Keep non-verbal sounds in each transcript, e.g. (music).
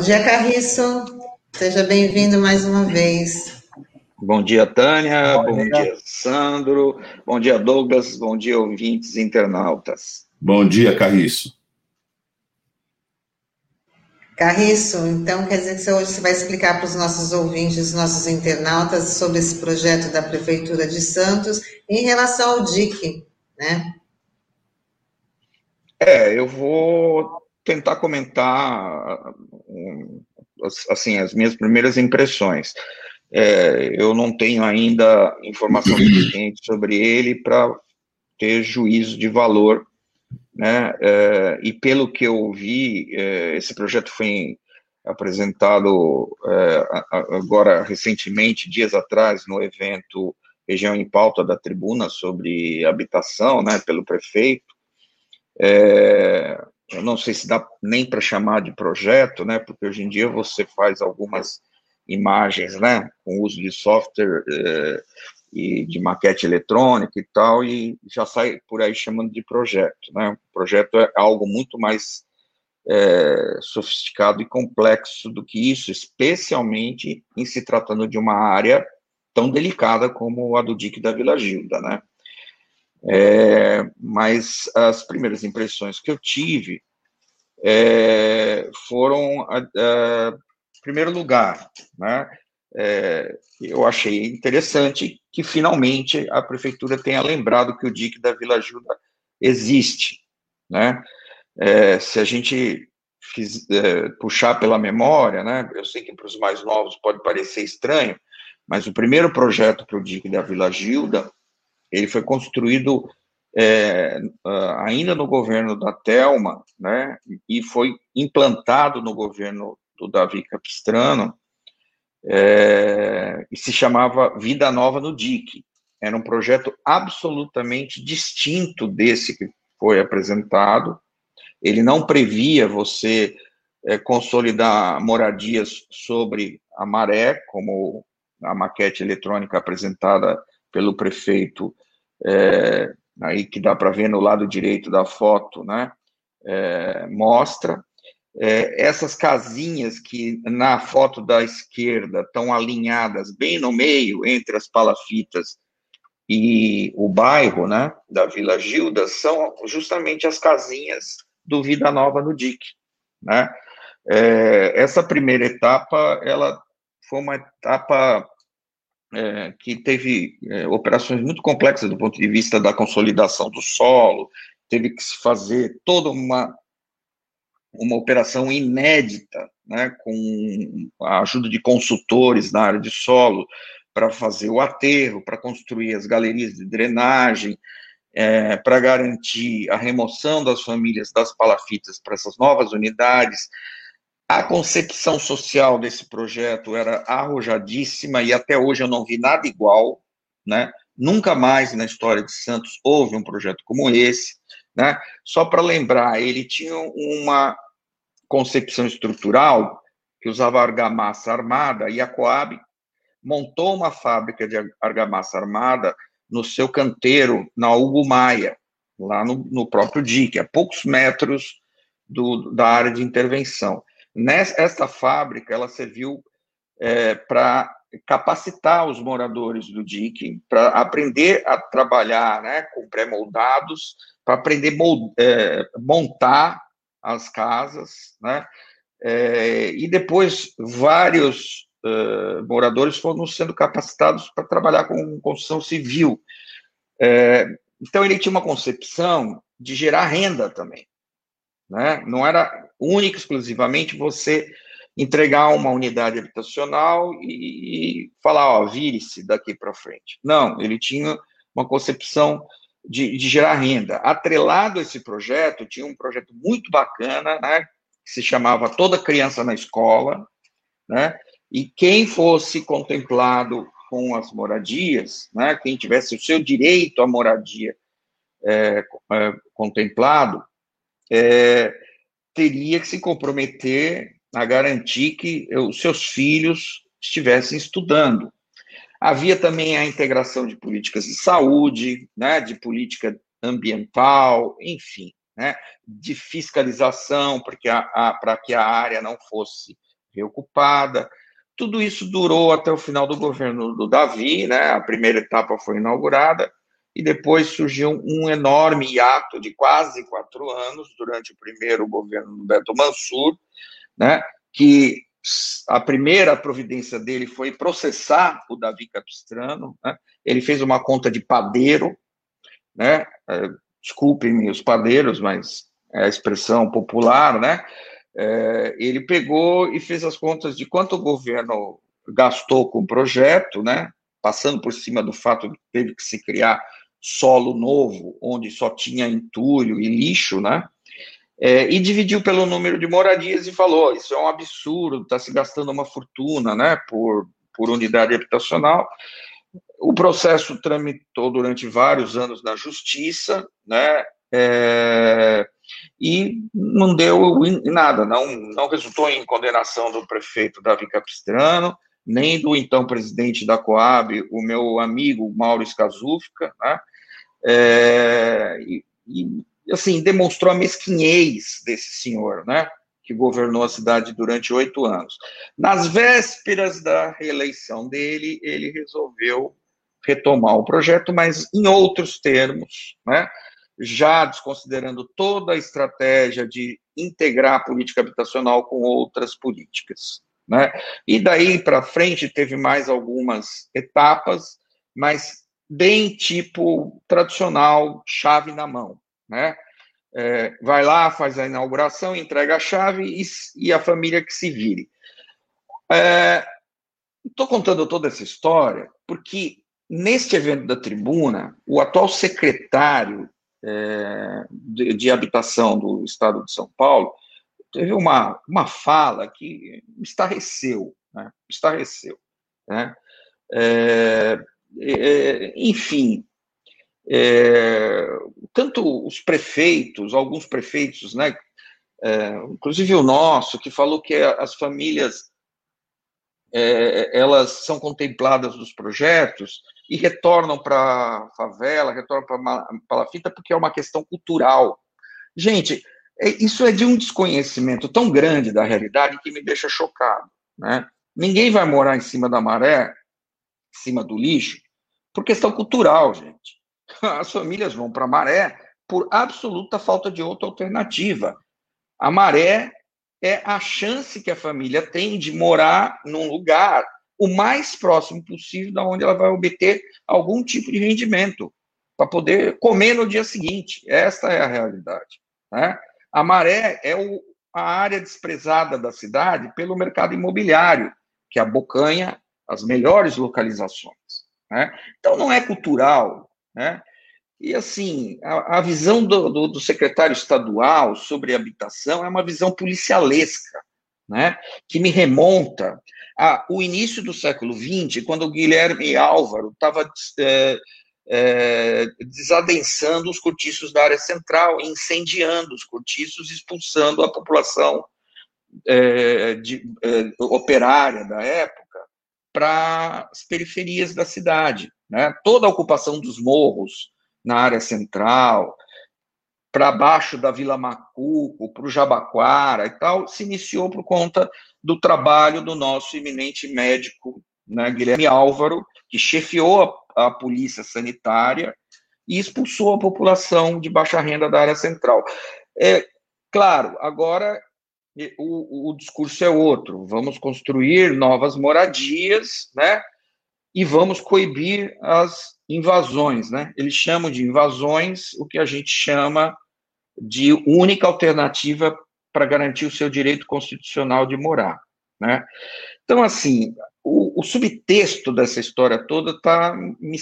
Bom dia, Carriço. Seja bem-vindo mais uma vez. Bom dia, Tânia. Bom, Bom dia. dia, Sandro. Bom dia, Douglas. Bom dia, ouvintes internautas. Bom dia, Carriço. Carriço, então quer dizer que hoje você vai explicar para os nossos ouvintes, nossos internautas, sobre esse projeto da Prefeitura de Santos em relação ao DIC, né? É, eu vou tentar comentar assim as minhas primeiras impressões. É, eu não tenho ainda informação suficiente sobre ele para ter juízo de valor, né? É, e pelo que eu vi, é, esse projeto foi apresentado é, agora recentemente, dias atrás, no evento Região em Pauta da Tribuna sobre habitação, né, pelo prefeito. É, eu não sei se dá nem para chamar de projeto, né, porque hoje em dia você faz algumas imagens, né, com uso de software é, e de maquete eletrônica e tal, e já sai por aí chamando de projeto, né, o projeto é algo muito mais é, sofisticado e complexo do que isso, especialmente em se tratando de uma área tão delicada como a do DIC da Vila Gilda, né, é, mas as primeiras impressões que eu tive é, foram, em primeiro lugar, né, é, eu achei interessante que finalmente a prefeitura tenha lembrado que o DIC da Vila Ajuda existe, né, é, se a gente fiz, é, puxar pela memória, né, eu sei que para os mais novos pode parecer estranho, mas o primeiro projeto para o DIC da Vila Gilda ele foi construído é, ainda no governo da Telma, né, e foi implantado no governo do Davi Capistrano, é, e se chamava Vida Nova no DIC. Era um projeto absolutamente distinto desse que foi apresentado. Ele não previa você é, consolidar moradias sobre a maré, como a maquete eletrônica apresentada pelo prefeito, é, aí que dá para ver no lado direito da foto, né, é, mostra. É, essas casinhas que na foto da esquerda estão alinhadas bem no meio entre as palafitas e o bairro, né, da Vila Gilda, são justamente as casinhas do Vida Nova no DIC, né. É, essa primeira etapa, ela foi uma etapa é, que teve é, operações muito complexas do ponto de vista da consolidação do solo, teve que se fazer toda uma, uma operação inédita, né, com a ajuda de consultores na área de solo, para fazer o aterro, para construir as galerias de drenagem, é, para garantir a remoção das famílias das palafitas para essas novas unidades, a concepção social desse projeto era arrojadíssima e até hoje eu não vi nada igual, né? Nunca mais na história de Santos houve um projeto como esse, né? Só para lembrar, ele tinha uma concepção estrutural que usava argamassa armada e a Coab montou uma fábrica de argamassa armada no seu canteiro na Hugo Maia, lá no, no próprio DIC, a poucos metros do, da área de intervenção. Nessa fábrica, ela serviu é, para capacitar os moradores do DIC, para aprender a trabalhar né, com pré-moldados, para aprender mold, é, montar as casas, né, é, e depois vários é, moradores foram sendo capacitados para trabalhar com construção civil. É, então, ele tinha uma concepção de gerar renda também. Né? Não era única exclusivamente você entregar uma unidade habitacional e, falar, ó, vire-se daqui para frente. Não, ele tinha uma concepção de, de, gerar renda. Atrelado a esse projeto, tinha um projeto muito bacana, né, que se chamava Toda Criança na Escola, né, e quem fosse contemplado com as moradias, né, quem tivesse o seu direito à moradia é, é, contemplado, é, teria que se comprometer a garantir que os seus filhos estivessem estudando. Havia também a integração de políticas de saúde, né, de política ambiental, enfim. né, de fiscalização para que a, que a área não fosse reocupada. Tudo isso durou até o final do governo do Davi, né? A primeira etapa foi inaugurada e depois surgiu um enorme hiato de quase quatro anos durante o primeiro governo do Beto Mansur, né? Que a primeira providência dele foi processar o Davi Capistrano. Né? Ele fez uma conta de padeiro, né? É, desculpem-me os padeiros, mas é a expressão popular, né? é, ele pegou e fez as contas de quanto o governo gastou com o projeto, né, passando por cima do fato de que teve que se criar solo novo, onde só tinha entulho e lixo, né, é, e dividiu pelo número de moradias e falou, isso é um absurdo, está se gastando uma fortuna, né, por, por unidade habitacional, o processo tramitou durante vários anos na justiça, né, é, e não deu nada, não, não resultou em condenação do prefeito Davi Capistrano, nem do então presidente da Coab, o meu amigo Mauro Skazufka, né? É, e, e, assim, demonstrou a mesquinhez desse senhor, né? Que governou a cidade durante oito anos. Nas vésperas da reeleição dele, ele resolveu retomar o projeto, mas em outros termos, né? já desconsiderando toda a estratégia de integrar a política habitacional com outras políticas. Né? E daí para frente teve mais algumas etapas, mas bem tipo tradicional, chave na mão. Né? É, vai lá, faz a inauguração, entrega a chave e, e a família que se vire. Estou é, contando toda essa história porque neste evento da tribuna, o atual secretário é, de, de, habitação do estado de São Paulo, teve uma, uma fala que estarreceu, né? estarreceu. Né? É, é, enfim, é, tanto os prefeitos, alguns prefeitos, né, é, inclusive o nosso, que falou que as famílias é, elas são contempladas nos projetos, e retornam para a favela, retornam para a palafita, porque é uma questão cultural. Gente, é, isso é de um desconhecimento tão grande da realidade que me deixa chocado. Né? Ninguém vai morar em cima da maré, cima do lixo, por questão cultural, gente. (laughs) As famílias vão para a maré por absoluta falta de outra alternativa. A maré é a chance que a família tem de morar num lugar o mais próximo possível da onde ela vai obter algum tipo de rendimento para poder comer no dia seguinte. Esta é a realidade. Né? A maré é o, a área desprezada da cidade pelo mercado imobiliário, que abocanha as melhores localizações. Né? Então, não é cultural. Né? E, assim, a, a visão do, do, do secretário estadual sobre habitação é uma visão policialesca, né? que me remonta ah, o início do século XX, quando o Guilherme Álvaro estava é, é, desadensando os cortiços da área central, incendiando os cortiços, expulsando a população é, de, é, operária da época para as periferias da cidade. Né? Toda a ocupação dos morros na área central, para baixo da Vila Macuco, para o Jabaquara e tal, se iniciou por conta do trabalho do nosso eminente médico, né, Guilherme Álvaro, que chefiou a, a polícia sanitária e expulsou a população de baixa renda da área central. É, claro, agora o, o discurso é outro. Vamos construir novas moradias, né? E vamos coibir as invasões, né? Eles chamam de invasões o que a gente chama de única alternativa para garantir o seu direito constitucional de morar. Né? Então, assim, o, o subtexto dessa história toda está me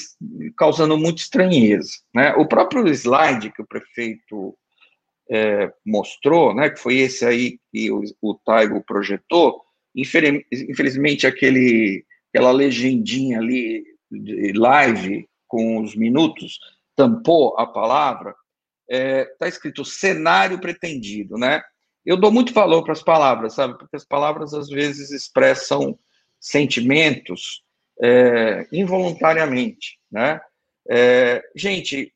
causando muita estranheza. Né? O próprio slide que o prefeito é, mostrou, né, que foi esse aí que o, o Taigo projetou, infelizmente aquele, aquela legendinha ali de live com os minutos tampou a palavra, está é, escrito cenário pretendido, né? eu dou muito valor para as palavras, sabe? Porque as palavras às vezes expressam sentimentos é, involuntariamente, né? É, gente,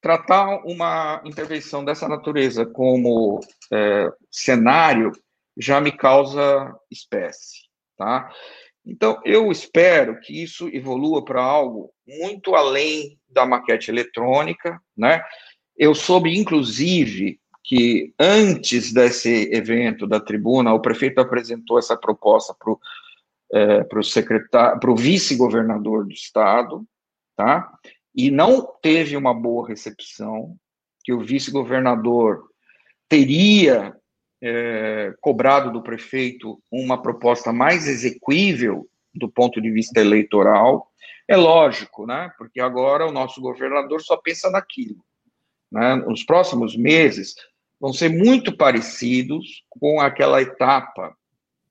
tratar uma intervenção dessa natureza como é, cenário já me causa espécie, tá? Então, eu espero que isso evolua para algo muito além da maquete eletrônica, né? Eu soube, inclusive, que antes desse evento da tribuna, o prefeito apresentou essa proposta para o é, para o secretário, para o vice-governador do estado, tá? E não teve uma boa recepção, que o vice-governador teria é, cobrado do prefeito uma proposta mais exequível do ponto de vista eleitoral. É lógico, né? Porque agora o nosso governador só pensa naquilo. Né? Os próximos meses vão ser muito parecidos com aquela etapa,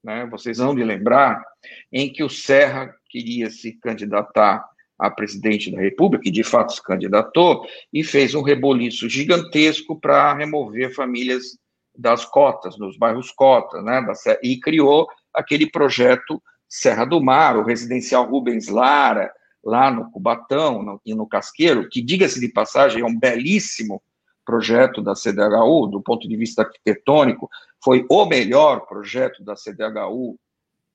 né? Vocês vão de lembrar em que o Serra queria se candidatar a presidente da República, e de fato se candidatou, e fez um reboliço gigantesco para remover famílias das cotas, nos bairros cotas, né, e criou aquele projeto Serra do Mar, o residencial Rubens Lara, lá no Cubatão no, e no Casqueiro, que, diga-se de passagem, é um belíssimo projeto da CDHU, do ponto de vista arquitetônico, foi o melhor projeto da CDHU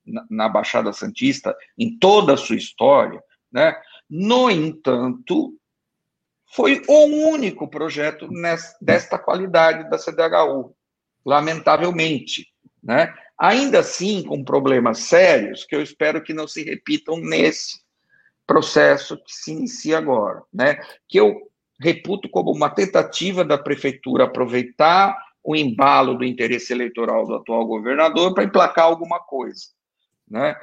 na, na Baixada Santista em toda a sua história, né? No entanto, foi o único projeto nessa, desta qualidade da CDHU lamentavelmente, né? Ainda assim, com problemas sérios que eu espero que não se repitam nesse processo que se inicia agora, né? Que eu reputo como uma tentativa da prefeitura aproveitar o embalo do interesse eleitoral do atual governador para emplacar alguma coisa, né?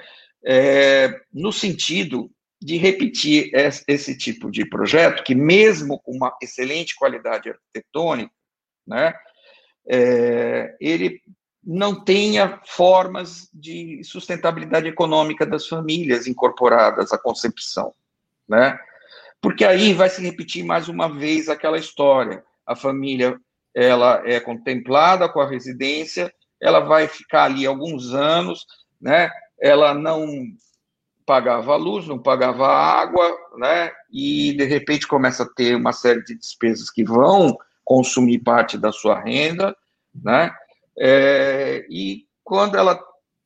É, no sentido de repetir esse, tipo de projeto que, mesmo com uma excelente qualidade arquitetônica, né, é, ele não tenha formas de sustentabilidade econômica das famílias incorporadas à concepção, né? Porque aí vai se repetir mais uma vez aquela história. A família ela é contemplada com a residência, ela vai ficar ali alguns anos, né? Ela não pagava a luz, não pagava a água, né? E de repente começa a ter uma série de despesas que vão consumir parte da sua renda, né? É, e quando ela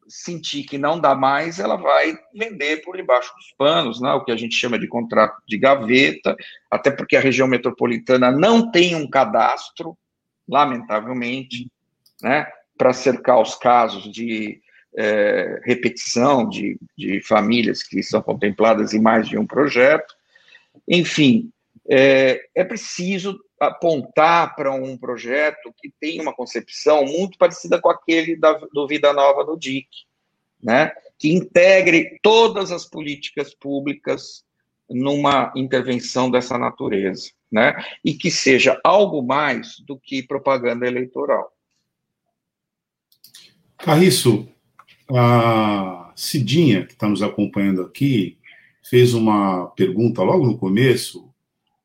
sentir que não dá mais, ela vai vender por debaixo dos panos, né? O que a gente chama de contrato de gaveta, até porque a região metropolitana não tem um cadastro, lamentavelmente, né? Para cercar os casos de é, repetição de, de famílias que são contempladas em mais de um projeto. Enfim, é, é preciso apontar para um projeto que tem uma concepção muito parecida com aquele da, do Vida Nova do DIC, né? que integre todas as políticas públicas numa intervenção dessa natureza, né? e que seja algo mais do que propaganda eleitoral. Carriço, a Cidinha, que está nos acompanhando aqui, fez uma pergunta logo no começo,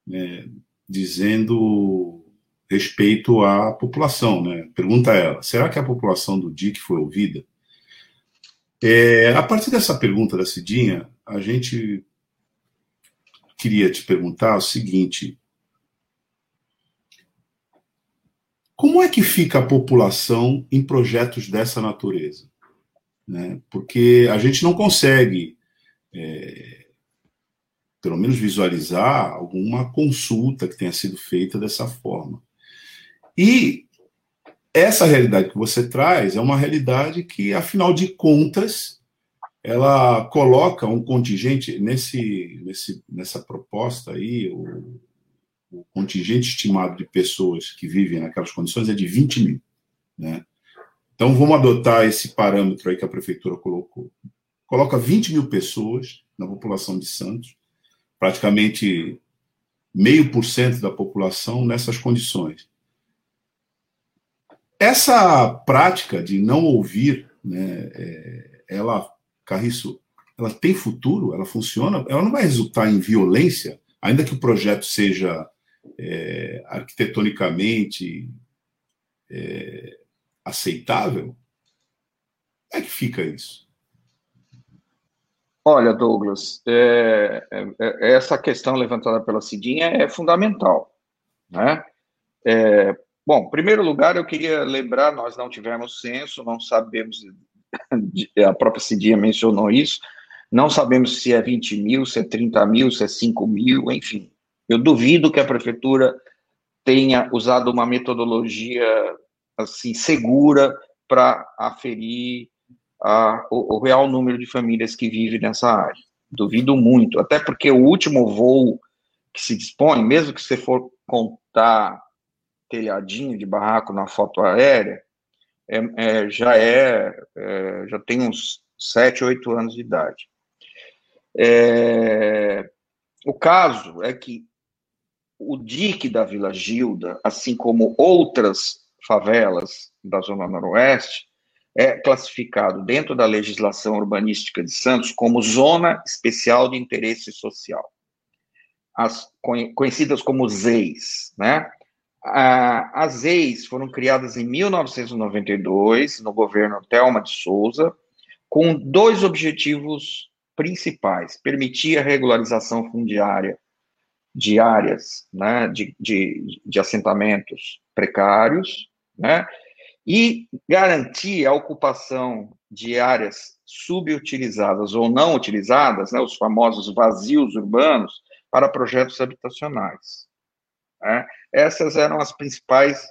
né, dizendo respeito à população, né? Pergunta ela: será que a população do DIC foi ouvida? É, a partir dessa pergunta da Cidinha, a gente queria te perguntar o seguinte: como é que fica a população em projetos dessa natureza? Né? Porque a gente não consegue é, pelo menos visualizar alguma consulta que tenha sido feita dessa forma. E essa realidade que você traz é uma realidade que, afinal de contas, ela coloca um contingente nesse, nesse nessa proposta aí, o, o, contingente estimado de pessoas que vivem naquelas condições é de 20 mil, né? Então vamos adotar esse parâmetro aí que a prefeitura colocou. Coloca 20 mil pessoas na população de Santos praticamente meio por cento da população nessas condições. Essa prática de não ouvir, né, é, ela, Carriço, ela tem futuro, ela funciona, ela não vai resultar em violência, ainda que o projeto seja é, arquitetonicamente é, aceitável? Como é que fica isso? Olha, Douglas, é, é, é, essa questão levantada pela Cidinha é fundamental, Né? É, bom, em primeiro lugar, eu queria lembrar, nós não tivemos censo, não sabemos, a própria Cidinha mencionou isso, não sabemos se é 20 mil, se é 30 mil, se é 5 mil, enfim. Eu duvido que a prefeitura tenha usado uma metodologia assim segura para aferir a, o, o, real número de famílias que vivem nessa área. Duvido muito, até porque o último voo que se dispõe, mesmo que você for contar telhadinho de barraco na foto aérea, é, é, já é, é, já tem uns 7, 8 anos de idade. É, o caso é que o DIC da Vila Gilda, assim como outras favelas da Zona Noroeste, é classificado dentro da legislação urbanística de Santos como Zona Especial de Interesse Social, as conhecidas como ZEIS, né? As ZEIS foram criadas em 1992, no governo Telma de Souza, com dois objetivos principais: permitir a regularização fundiária de áreas né, de, de, de assentamentos precários, né, e garantir a ocupação de áreas subutilizadas ou não utilizadas, né, os famosos vazios urbanos, para projetos habitacionais. Né. Essas eram as principais,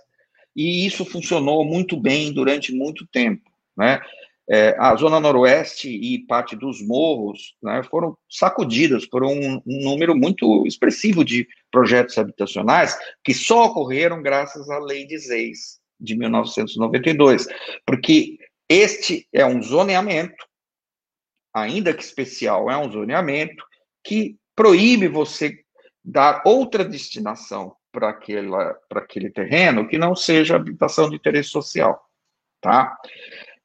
e isso funcionou muito bem durante muito tempo. Né? é, a Zona Noroeste e parte dos morros né, foram sacudidas por um, um, número muito expressivo de projetos habitacionais que só ocorreram graças à Lei de Zeis, de 1992, porque este é um zoneamento, ainda que especial, é um zoneamento que proíbe você dar outra destinação para aquele terreno que não seja habitação de interesse social, tá?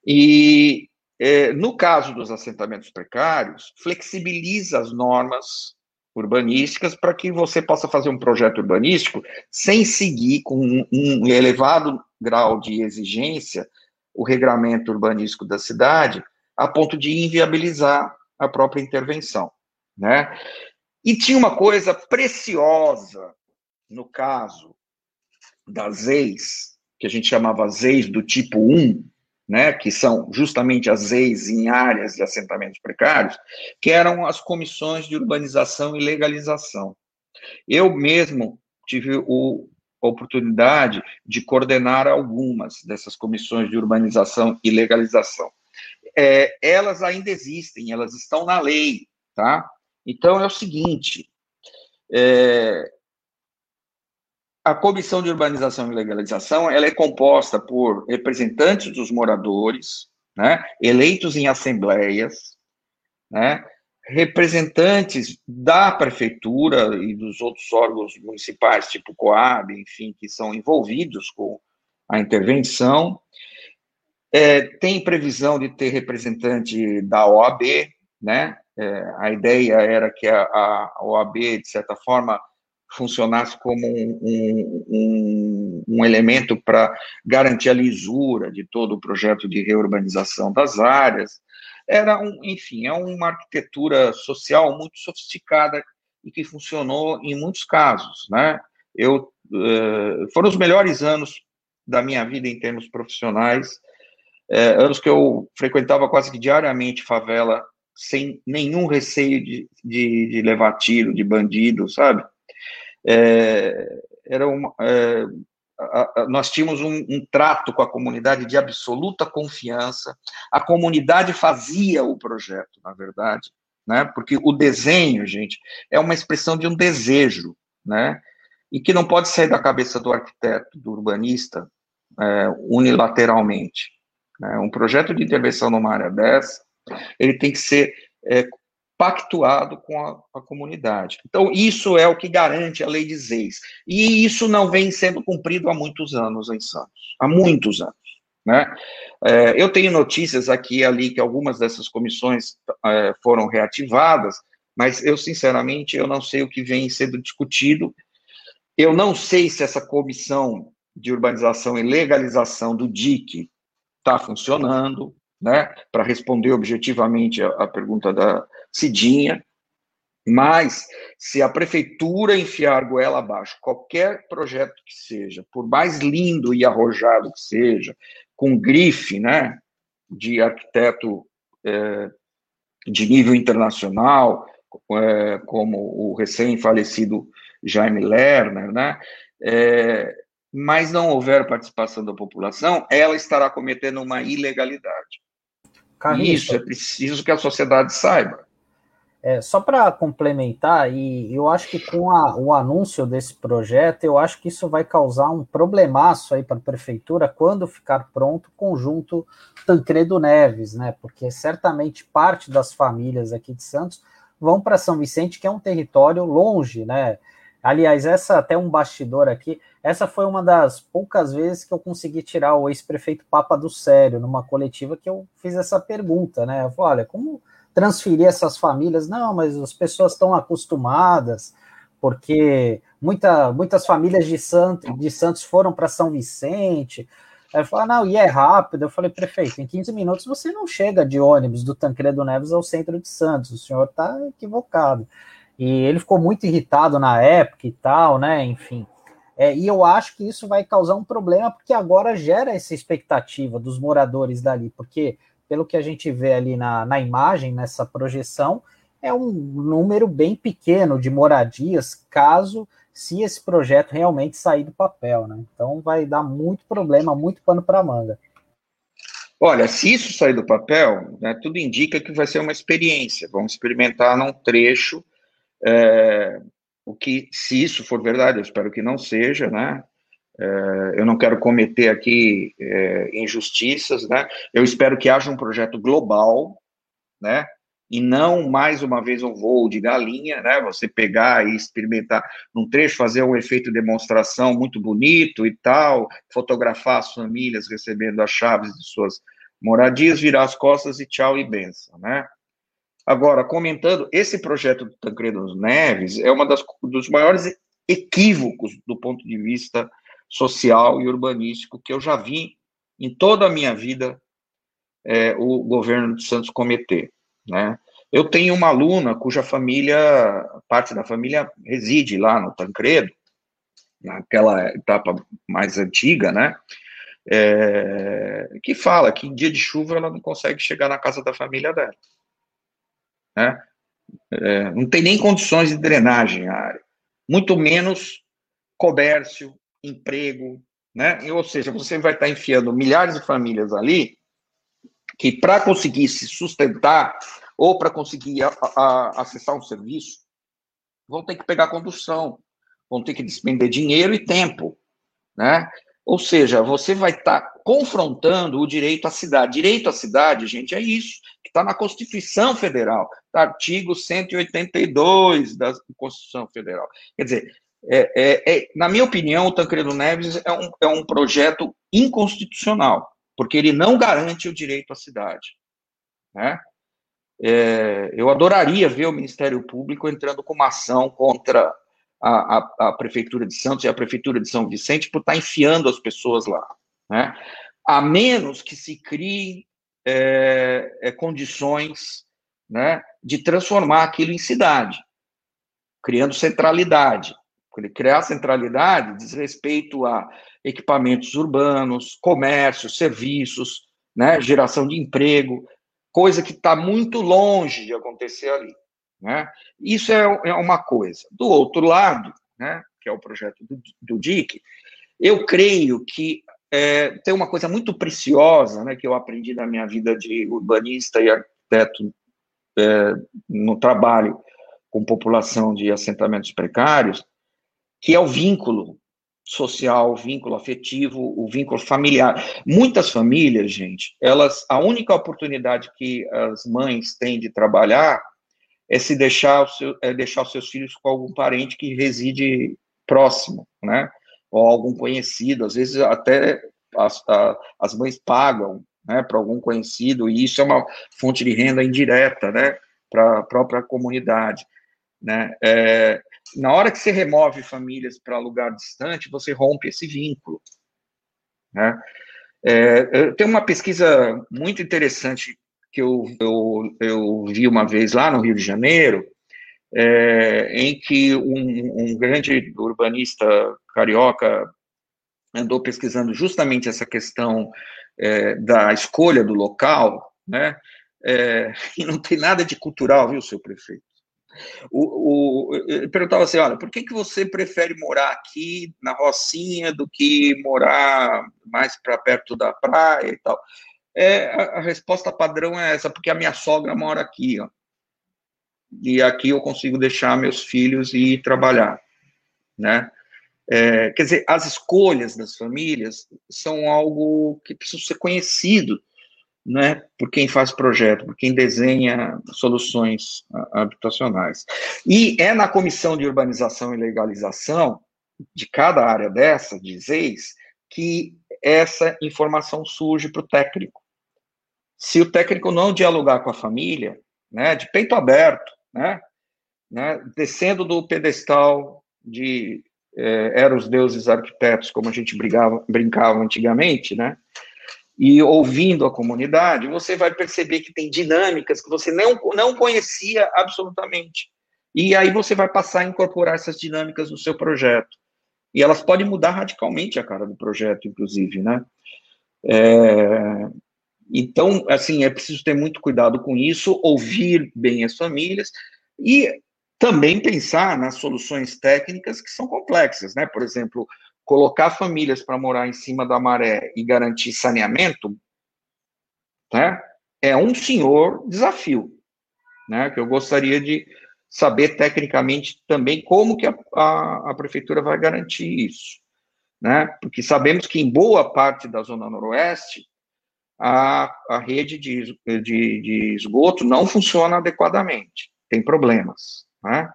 E, é, no caso dos assentamentos precários, flexibiliza as normas urbanísticas para que você possa fazer um projeto urbanístico sem seguir com um, um elevado grau de exigência o regramento urbanístico da cidade, a ponto de inviabilizar a própria intervenção, né? E tinha uma coisa preciosa no caso das ex, que a gente chamava ex do tipo 1, né, que são justamente as ex em áreas de assentamentos precários, que eram as comissões de urbanização e legalização. Eu mesmo tive o, a oportunidade de coordenar algumas dessas comissões de urbanização e legalização. É, elas ainda existem, elas estão na lei, tá? Então é o seguinte: é, a Comissão de Urbanização e Legalização ela é composta por representantes dos moradores, né, eleitos em assembleias, né, representantes da prefeitura e dos outros órgãos municipais, tipo Coab, enfim, que são envolvidos com a intervenção. É, tem previsão de ter representante da OAB, né? É, a ideia era que a, a OAB, de certa forma, funcionasse como um, um, um, elemento para garantir a lisura de todo o projeto de reurbanização das áreas. Era, um, enfim, é uma arquitetura social muito sofisticada e que funcionou em muitos casos, né? Eu, uh, foram os melhores anos da minha vida em termos profissionais, uh, anos que eu frequentava quase que diariamente favela, sem nenhum receio de, de, de levar tiro, de bandido, sabe? É, era uma, é, a, a, nós tínhamos um, um, trato com a comunidade de absoluta confiança. A comunidade fazia o projeto, na verdade, né? Porque o desenho, gente, é uma expressão de um desejo, né? E que não pode sair da cabeça do arquiteto, do urbanista, é, unilateralmente. Né? Um projeto de intervenção numa área dessa, ele tem que ser é, pactuado com a, a, comunidade. Então, isso é o que garante a lei de Zeis. E isso não vem sendo cumprido há muitos anos em Santos. Há muitos anos. Né? É, eu tenho notícias aqui e ali que algumas dessas comissões é, foram reativadas, mas eu, sinceramente, eu não sei o que vem sendo discutido. Eu não sei se essa comissão de urbanização e legalização do DIC está funcionando, né, para responder objetivamente a, a pergunta da Cidinha. Mas, se a prefeitura enfiar goela abaixo qualquer projeto que seja, por mais lindo e arrojado que seja, com grife, né, de arquiteto é, de nível internacional, é, como o recém-falecido Jaime Lerner, né, é, mas não houver participação da população, ela estará cometendo uma ilegalidade. Carista. Isso é preciso que a sociedade saiba. É, só para complementar, e eu acho que com a, o anúncio desse projeto, eu acho que isso vai causar um problemaço aí para a prefeitura quando ficar pronto o conjunto Tancredo Neves, né? Porque certamente parte das famílias aqui de Santos vão para São Vicente, que é um território longe, né? Aliás, essa até um bastidor aqui, essa foi uma das poucas vezes que eu consegui tirar o ex-prefeito Papa do sério, numa coletiva que eu fiz essa pergunta, né? Eu falei, olha, como transferir essas famílias. Não, mas as pessoas estão acostumadas, porque muita, muitas famílias de, Santo, de Santos foram para São Vicente. Aí eu falei, não, e é rápido. Eu falei, prefeito, em 15 minutos você não chega de ônibus do Tancredo Neves ao centro de Santos, o senhor está equivocado. E ele ficou muito irritado na época e tal, né? Enfim. É, e eu acho que isso vai causar um problema, porque agora gera essa expectativa dos moradores dali, porque pelo que a gente vê ali na, na imagem, nessa projeção, é um número bem pequeno de moradias, caso se esse projeto realmente sair do papel, né? Então vai dar muito problema, muito pano para manga. Olha, se isso sair do papel, né, tudo indica que vai ser uma experiência. Vamos experimentar num trecho. É, o que, se isso for verdade, eu espero que não seja, né? É, eu não quero cometer aqui é, injustiças, né? Eu espero que haja um projeto global, né? E não mais uma vez um voo de galinha, né? Você pegar e experimentar num trecho, fazer um efeito demonstração muito bonito e tal, fotografar as famílias recebendo as chaves de suas moradias, virar as costas e tchau e benção, né? Agora, comentando, esse projeto do Tancredo Neves é uma das dos maiores equívocos do ponto de vista social e urbanístico que eu já vi em toda a minha vida é, o governo de Santos cometer, né? Eu tenho uma aluna cuja família, parte da família reside lá no Tancredo, naquela etapa mais antiga, né? É, que fala que em dia de chuva ela não consegue chegar na casa da família dela, né? É, não tem nem condições de drenagem a área, muito menos comércio, emprego, né? Ou seja, você vai estar enfiando milhares de famílias ali que para conseguir se sustentar ou para conseguir a, a, acessar um serviço vão ter que pegar condução, vão ter que despender dinheiro e tempo, né? Ou seja, você vai estar confrontando o direito à cidade. Direito à cidade, gente, é isso, que está na Constituição Federal, artigo 182 da Constituição Federal. Quer dizer, é, é, é, na minha opinião, o Tancredo Neves é um, é um projeto inconstitucional, porque ele não garante o direito à cidade. Né? É, eu adoraria ver o Ministério Público entrando com uma ação contra a, a, a, Prefeitura de Santos e a Prefeitura de São Vicente por estar enfiando as pessoas lá. Né? A menos que se criem é, é, condições né, de transformar aquilo em cidade, criando centralidade criar centralidade diz respeito a equipamentos urbanos, comércio, serviços, né, geração de emprego, coisa que está muito longe de acontecer ali. Né? Isso é, é, uma coisa. Do outro lado, né, que é o projeto do, do DIC, eu creio que é, tem uma coisa muito preciosa né, que eu aprendi na minha vida de urbanista e arquiteto é, no trabalho com população de assentamentos precários, que é o vínculo social, o vínculo afetivo, o vínculo familiar. Muitas famílias, gente, elas a única oportunidade que as mães têm de trabalhar é se deixar, seu, é deixar os seus filhos com algum parente que reside próximo, né? Ou algum conhecido, às vezes até as, a, as mães pagam, né, para algum conhecido, e isso é uma fonte de renda indireta, né, para a própria comunidade, né? É, na hora que você remove famílias para lugar distante, você rompe esse vínculo. Né? É, tem uma pesquisa muito interessante que eu, eu, eu vi uma vez lá no Rio de Janeiro, é, em que um, um grande urbanista carioca andou pesquisando justamente essa questão é, da escolha do local, né? É, (laughs) e não tem nada de cultural, viu, seu prefeito? O, o, ele perguntava assim, olha, por que, que você prefere morar aqui na Rocinha do que morar mais para perto da praia e tal? É, a, a, resposta padrão é essa, porque a minha sogra mora aqui, ó. E aqui eu consigo deixar meus filhos e trabalhar, né? É, quer dizer, as escolhas das famílias são algo que precisa ser conhecido, né, por quem faz projeto, por quem desenha soluções habitacionais. E é na comissão de urbanização e legalização de cada área dessa, de ZEIS, que essa informação surge para o técnico. Se o técnico não dialogar com a família, né, de peito aberto, né, né, descendo do pedestal de é, eram os deuses arquitetos, como a gente brigava, brincava antigamente, né? E ouvindo a comunidade, você vai perceber que tem dinâmicas que você não, não conhecia absolutamente. E aí você vai passar a incorporar essas dinâmicas no seu projeto. E elas podem mudar radicalmente a cara do projeto, inclusive, né? É, então, assim, é preciso ter muito cuidado com isso, ouvir bem as famílias e também pensar nas soluções técnicas que são complexas, né? Por exemplo, colocar famílias para morar em cima da maré e garantir saneamento, né? É um senhor desafio, né? Que eu gostaria de saber tecnicamente também como que a, a, a prefeitura vai garantir isso, né? Porque sabemos que em boa parte da zona noroeste a, a rede de, de, de esgoto não funciona adequadamente, tem problemas né?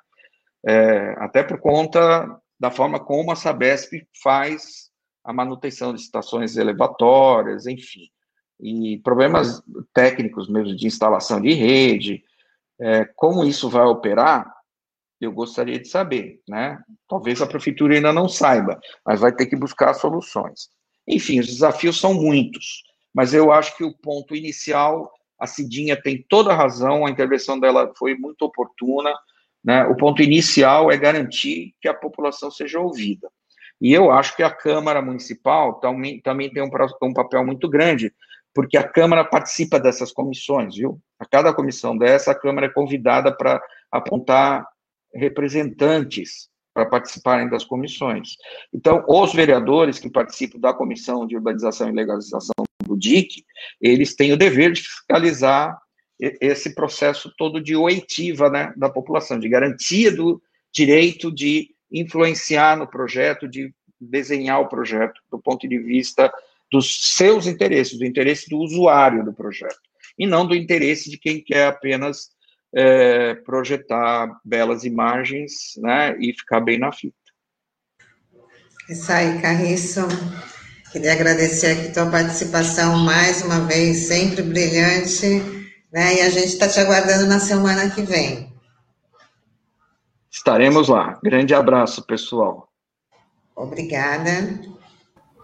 É, até por conta da forma como a Sabesp faz a manutenção de estações elevatórias, enfim, e problemas técnicos mesmo de instalação de rede, é, como isso vai operar, eu gostaria de saber, né? Talvez a prefeitura ainda não saiba, mas vai ter que buscar soluções. Enfim, os desafios são muitos, mas eu acho que o ponto inicial, a Cidinha tem toda a razão, a intervenção dela foi muito oportuna, né? O ponto inicial é garantir que a população seja ouvida. E eu acho que a Câmara Municipal também, também tem um, um papel muito grande, porque a Câmara participa dessas comissões, viu? A cada comissão dessa, a Câmara é convidada para apontar representantes para participarem das comissões. Então, os vereadores que participam da Comissão de Urbanização e Legalização do DIC, eles têm o dever de fiscalizar esse processo todo de oitiva né, da população, de garantia do direito de influenciar no projeto, de desenhar o projeto do ponto de vista dos seus interesses, do interesse do usuário do projeto, e não do interesse de quem quer apenas é, projetar belas imagens né, e ficar bem na fita. Isso aí, Carriço. Queria agradecer aqui tua participação mais uma vez, sempre brilhante né? E a gente está te aguardando na semana que vem. Estaremos lá. Grande abraço, pessoal. Obrigada.